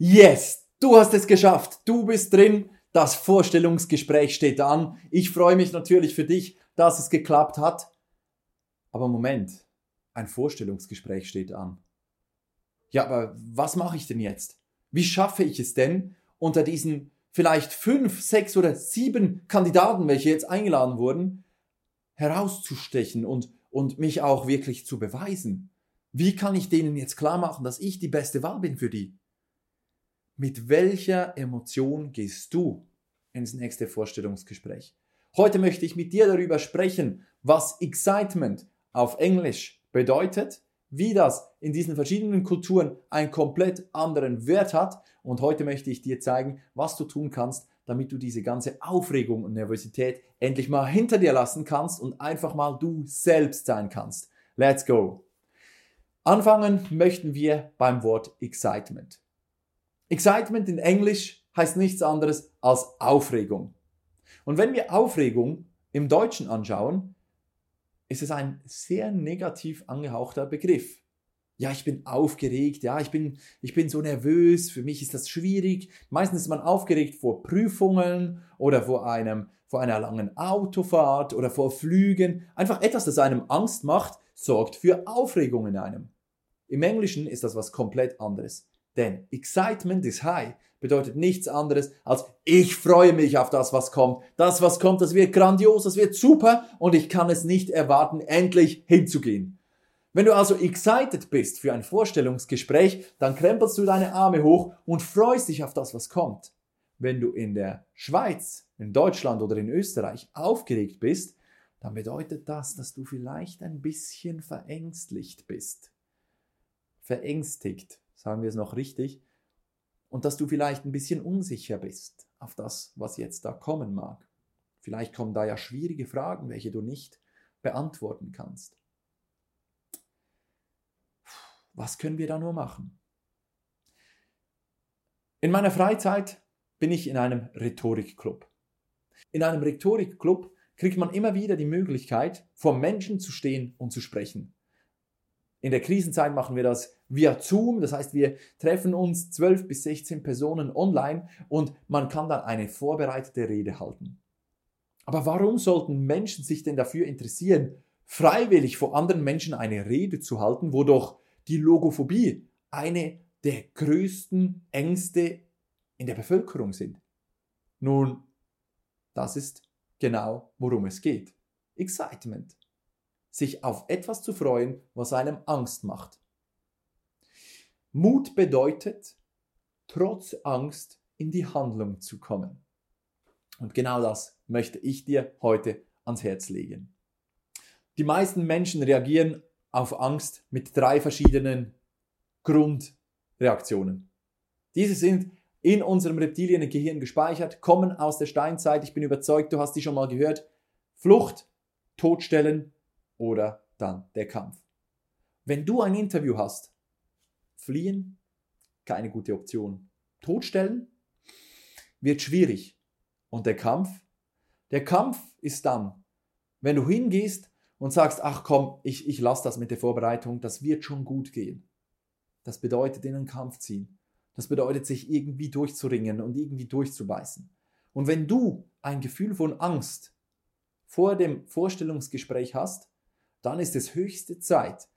Yes, du hast es geschafft. Du bist drin. Das Vorstellungsgespräch steht an. Ich freue mich natürlich für dich, dass es geklappt hat. Aber Moment, ein Vorstellungsgespräch steht an. Ja, aber was mache ich denn jetzt? Wie schaffe ich es denn, unter diesen vielleicht fünf, sechs oder sieben Kandidaten, welche jetzt eingeladen wurden, herauszustechen und, und mich auch wirklich zu beweisen? Wie kann ich denen jetzt klar machen, dass ich die beste Wahl bin für die? Mit welcher Emotion gehst du ins nächste Vorstellungsgespräch? Heute möchte ich mit dir darüber sprechen, was Excitement auf Englisch bedeutet, wie das in diesen verschiedenen Kulturen einen komplett anderen Wert hat und heute möchte ich dir zeigen, was du tun kannst, damit du diese ganze Aufregung und Nervosität endlich mal hinter dir lassen kannst und einfach mal du selbst sein kannst. Let's go! Anfangen möchten wir beim Wort Excitement. Excitement in Englisch heißt nichts anderes als Aufregung. Und wenn wir Aufregung im Deutschen anschauen, ist es ein sehr negativ angehauchter Begriff. Ja, ich bin aufgeregt, ja, ich bin, ich bin so nervös, für mich ist das schwierig. Meistens ist man aufgeregt vor Prüfungen oder vor einem, vor einer langen Autofahrt oder vor Flügen. Einfach etwas, das einem Angst macht, sorgt für Aufregung in einem. Im Englischen ist das was komplett anderes. Denn Excitement is high bedeutet nichts anderes als ich freue mich auf das, was kommt. Das, was kommt, das wird grandios, das wird super und ich kann es nicht erwarten, endlich hinzugehen. Wenn du also excited bist für ein Vorstellungsgespräch, dann krempelst du deine Arme hoch und freust dich auf das, was kommt. Wenn du in der Schweiz, in Deutschland oder in Österreich aufgeregt bist, dann bedeutet das, dass du vielleicht ein bisschen verängstlicht bist. Verängstigt sagen wir es noch richtig, und dass du vielleicht ein bisschen unsicher bist auf das, was jetzt da kommen mag. Vielleicht kommen da ja schwierige Fragen, welche du nicht beantworten kannst. Was können wir da nur machen? In meiner Freizeit bin ich in einem Rhetorikclub. In einem Rhetorikclub kriegt man immer wieder die Möglichkeit, vor Menschen zu stehen und zu sprechen. In der Krisenzeit machen wir das via Zoom, das heißt, wir treffen uns 12 bis 16 Personen online und man kann dann eine vorbereitete Rede halten. Aber warum sollten Menschen sich denn dafür interessieren, freiwillig vor anderen Menschen eine Rede zu halten, wo doch die Logophobie eine der größten Ängste in der Bevölkerung sind? Nun, das ist genau, worum es geht. Excitement sich auf etwas zu freuen, was einem Angst macht. Mut bedeutet, trotz Angst in die Handlung zu kommen. Und genau das möchte ich dir heute ans Herz legen. Die meisten Menschen reagieren auf Angst mit drei verschiedenen Grundreaktionen. Diese sind in unserem Reptiliengehirn gespeichert, kommen aus der Steinzeit. Ich bin überzeugt, du hast die schon mal gehört. Flucht, Todstellen oder dann der Kampf. Wenn du ein Interview hast, fliehen, keine gute Option. Totstellen wird schwierig. Und der Kampf? Der Kampf ist dann, wenn du hingehst und sagst, ach komm, ich, ich lasse das mit der Vorbereitung, das wird schon gut gehen. Das bedeutet in einen Kampf ziehen. Das bedeutet sich irgendwie durchzuringen und irgendwie durchzubeißen. Und wenn du ein Gefühl von Angst vor dem Vorstellungsgespräch hast, dann ist es höchste Zeit,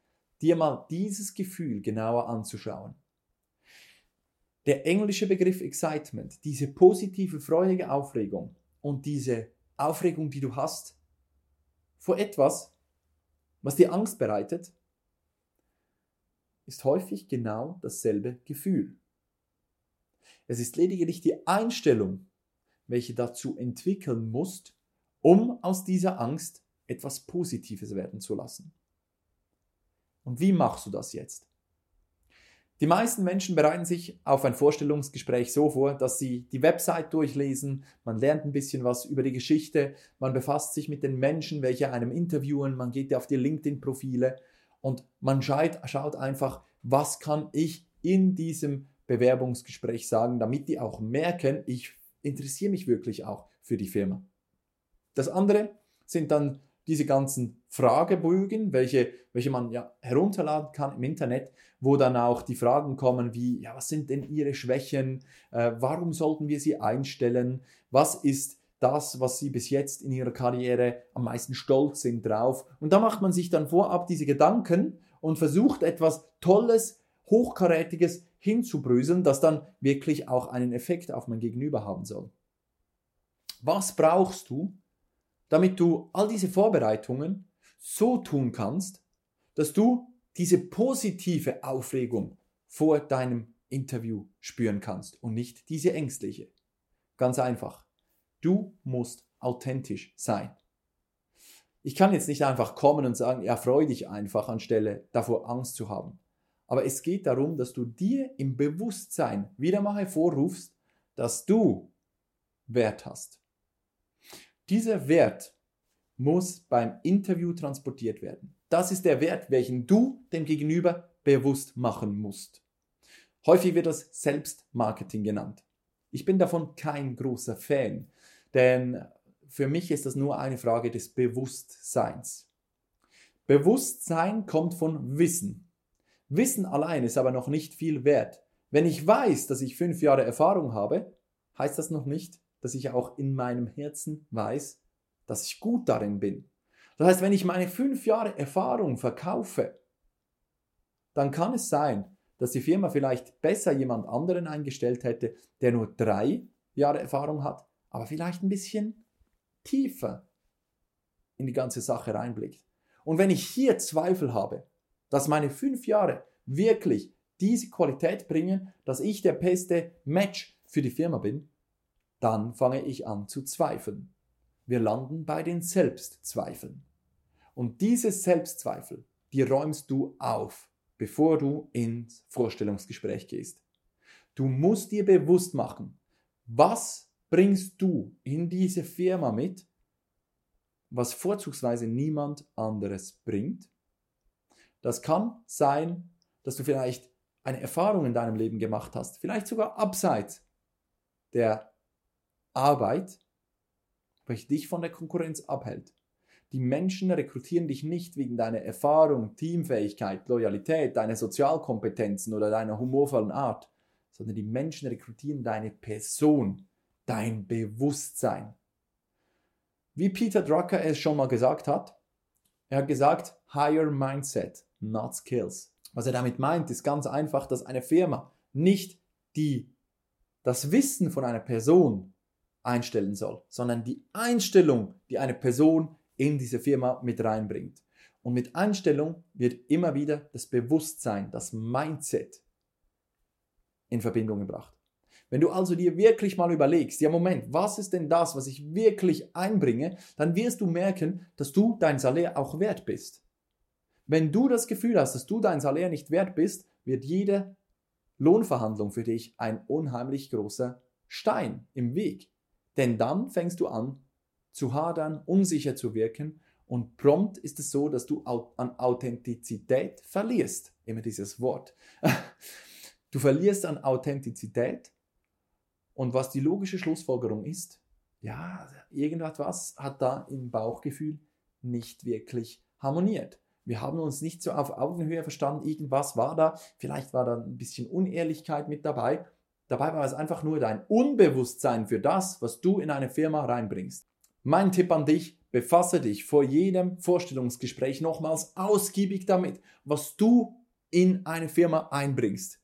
dir mal dieses Gefühl genauer anzuschauen. Der englische Begriff Excitement, diese positive, freudige Aufregung und diese Aufregung, die du hast vor etwas, was dir Angst bereitet, ist häufig genau dasselbe Gefühl. Es ist lediglich die Einstellung, welche dazu entwickeln musst, um aus dieser Angst etwas Positives werden zu lassen. Und wie machst du das jetzt? Die meisten Menschen bereiten sich auf ein Vorstellungsgespräch so vor, dass sie die Website durchlesen, man lernt ein bisschen was über die Geschichte, man befasst sich mit den Menschen, welche einem interviewen, man geht auf die LinkedIn-Profile und man schaut, einfach, was kann ich in diesem Bewerbungsgespräch sagen, damit die auch merken, ich interessiere mich wirklich auch für die Firma. Das andere sind dann diese ganzen Fragebögen, welche, welche man ja herunterladen kann im Internet, wo dann auch die Fragen kommen wie, ja, was sind denn Ihre Schwächen? Äh, warum sollten wir sie einstellen? Was ist das, was Sie bis jetzt in Ihrer Karriere am meisten stolz sind drauf? Und da macht man sich dann vorab diese Gedanken und versucht etwas Tolles, Hochkarätiges hinzubröseln, das dann wirklich auch einen Effekt auf mein Gegenüber haben soll. Was brauchst du, damit du all diese Vorbereitungen so tun kannst, dass du diese positive Aufregung vor deinem Interview spüren kannst und nicht diese ängstliche. Ganz einfach. Du musst authentisch sein. Ich kann jetzt nicht einfach kommen und sagen, ja, freu dich einfach, anstelle davor Angst zu haben. Aber es geht darum, dass du dir im Bewusstsein wieder mal hervorrufst, dass du Wert hast. Dieser Wert muss beim Interview transportiert werden. Das ist der Wert, welchen du dem Gegenüber bewusst machen musst. Häufig wird das Selbstmarketing genannt. Ich bin davon kein großer Fan, denn für mich ist das nur eine Frage des Bewusstseins. Bewusstsein kommt von Wissen. Wissen allein ist aber noch nicht viel wert. Wenn ich weiß, dass ich fünf Jahre Erfahrung habe, heißt das noch nicht, dass ich auch in meinem Herzen weiß, dass ich gut darin bin. Das heißt, wenn ich meine fünf Jahre Erfahrung verkaufe, dann kann es sein, dass die Firma vielleicht besser jemand anderen eingestellt hätte, der nur drei Jahre Erfahrung hat, aber vielleicht ein bisschen tiefer in die ganze Sache reinblickt. Und wenn ich hier Zweifel habe, dass meine fünf Jahre wirklich diese Qualität bringen, dass ich der beste Match für die Firma bin, dann fange ich an zu zweifeln. Wir landen bei den Selbstzweifeln. Und diese Selbstzweifel, die räumst du auf, bevor du ins Vorstellungsgespräch gehst. Du musst dir bewusst machen, was bringst du in diese Firma mit, was vorzugsweise niemand anderes bringt das kann sein, dass du vielleicht eine Erfahrung in deinem Leben gemacht hast, vielleicht sogar abseits der Arbeit, welche dich von der Konkurrenz abhält. Die Menschen rekrutieren dich nicht wegen deiner Erfahrung, Teamfähigkeit, Loyalität, deiner Sozialkompetenzen oder deiner humorvollen Art, sondern die Menschen rekrutieren deine Person, dein Bewusstsein. Wie Peter Drucker es schon mal gesagt hat, er hat gesagt, higher mindset, not skills. Was er damit meint, ist ganz einfach, dass eine Firma nicht die, das Wissen von einer Person einstellen soll, sondern die Einstellung, die eine Person in diese Firma mit reinbringt. Und mit Einstellung wird immer wieder das Bewusstsein, das Mindset in Verbindung gebracht. Wenn du also dir wirklich mal überlegst, ja Moment, was ist denn das, was ich wirklich einbringe, dann wirst du merken, dass du dein Salär auch wert bist. Wenn du das Gefühl hast, dass du dein Salär nicht wert bist, wird jede Lohnverhandlung für dich ein unheimlich großer Stein im Weg. Denn dann fängst du an zu hadern, unsicher zu wirken und prompt ist es so, dass du an Authentizität verlierst. Immer dieses Wort. Du verlierst an Authentizität und was die logische Schlussfolgerung ist, ja, irgendetwas hat da im Bauchgefühl nicht wirklich harmoniert. Wir haben uns nicht so auf Augenhöhe verstanden, irgendwas war da, vielleicht war da ein bisschen Unehrlichkeit mit dabei. Dabei war es einfach nur dein Unbewusstsein für das, was du in eine Firma reinbringst. Mein Tipp an dich, befasse dich vor jedem Vorstellungsgespräch nochmals ausgiebig damit, was du in eine Firma einbringst.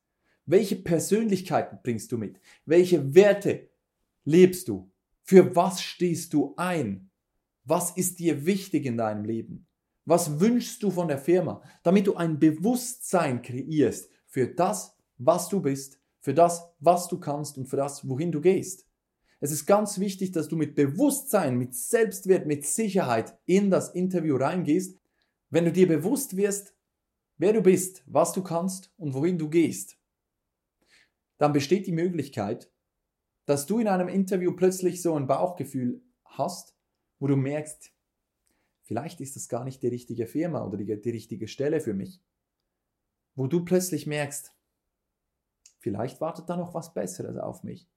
Welche Persönlichkeiten bringst du mit? Welche Werte lebst du? Für was stehst du ein? Was ist dir wichtig in deinem Leben? Was wünschst du von der Firma, damit du ein Bewusstsein kreierst für das, was du bist, für das, was du kannst und für das, wohin du gehst? Es ist ganz wichtig, dass du mit Bewusstsein, mit Selbstwert, mit Sicherheit in das Interview reingehst. Wenn du dir bewusst wirst, wer du bist, was du kannst und wohin du gehst, dann besteht die Möglichkeit, dass du in einem Interview plötzlich so ein Bauchgefühl hast, wo du merkst, vielleicht ist das gar nicht die richtige Firma oder die, die richtige Stelle für mich. Wo du plötzlich merkst, vielleicht wartet da noch was Besseres auf mich.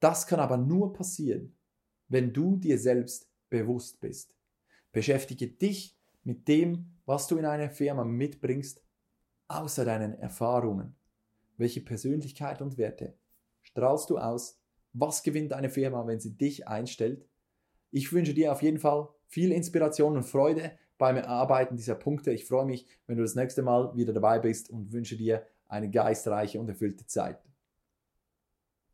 Das kann aber nur passieren, wenn du dir selbst bewusst bist. Beschäftige dich mit dem, was du in eine Firma mitbringst, außer deinen Erfahrungen. Welche Persönlichkeit und Werte strahlst du aus? Was gewinnt eine Firma, wenn sie dich einstellt? Ich wünsche dir auf jeden Fall viel Inspiration und Freude beim Erarbeiten dieser Punkte. Ich freue mich, wenn du das nächste Mal wieder dabei bist und wünsche dir eine geistreiche und erfüllte Zeit.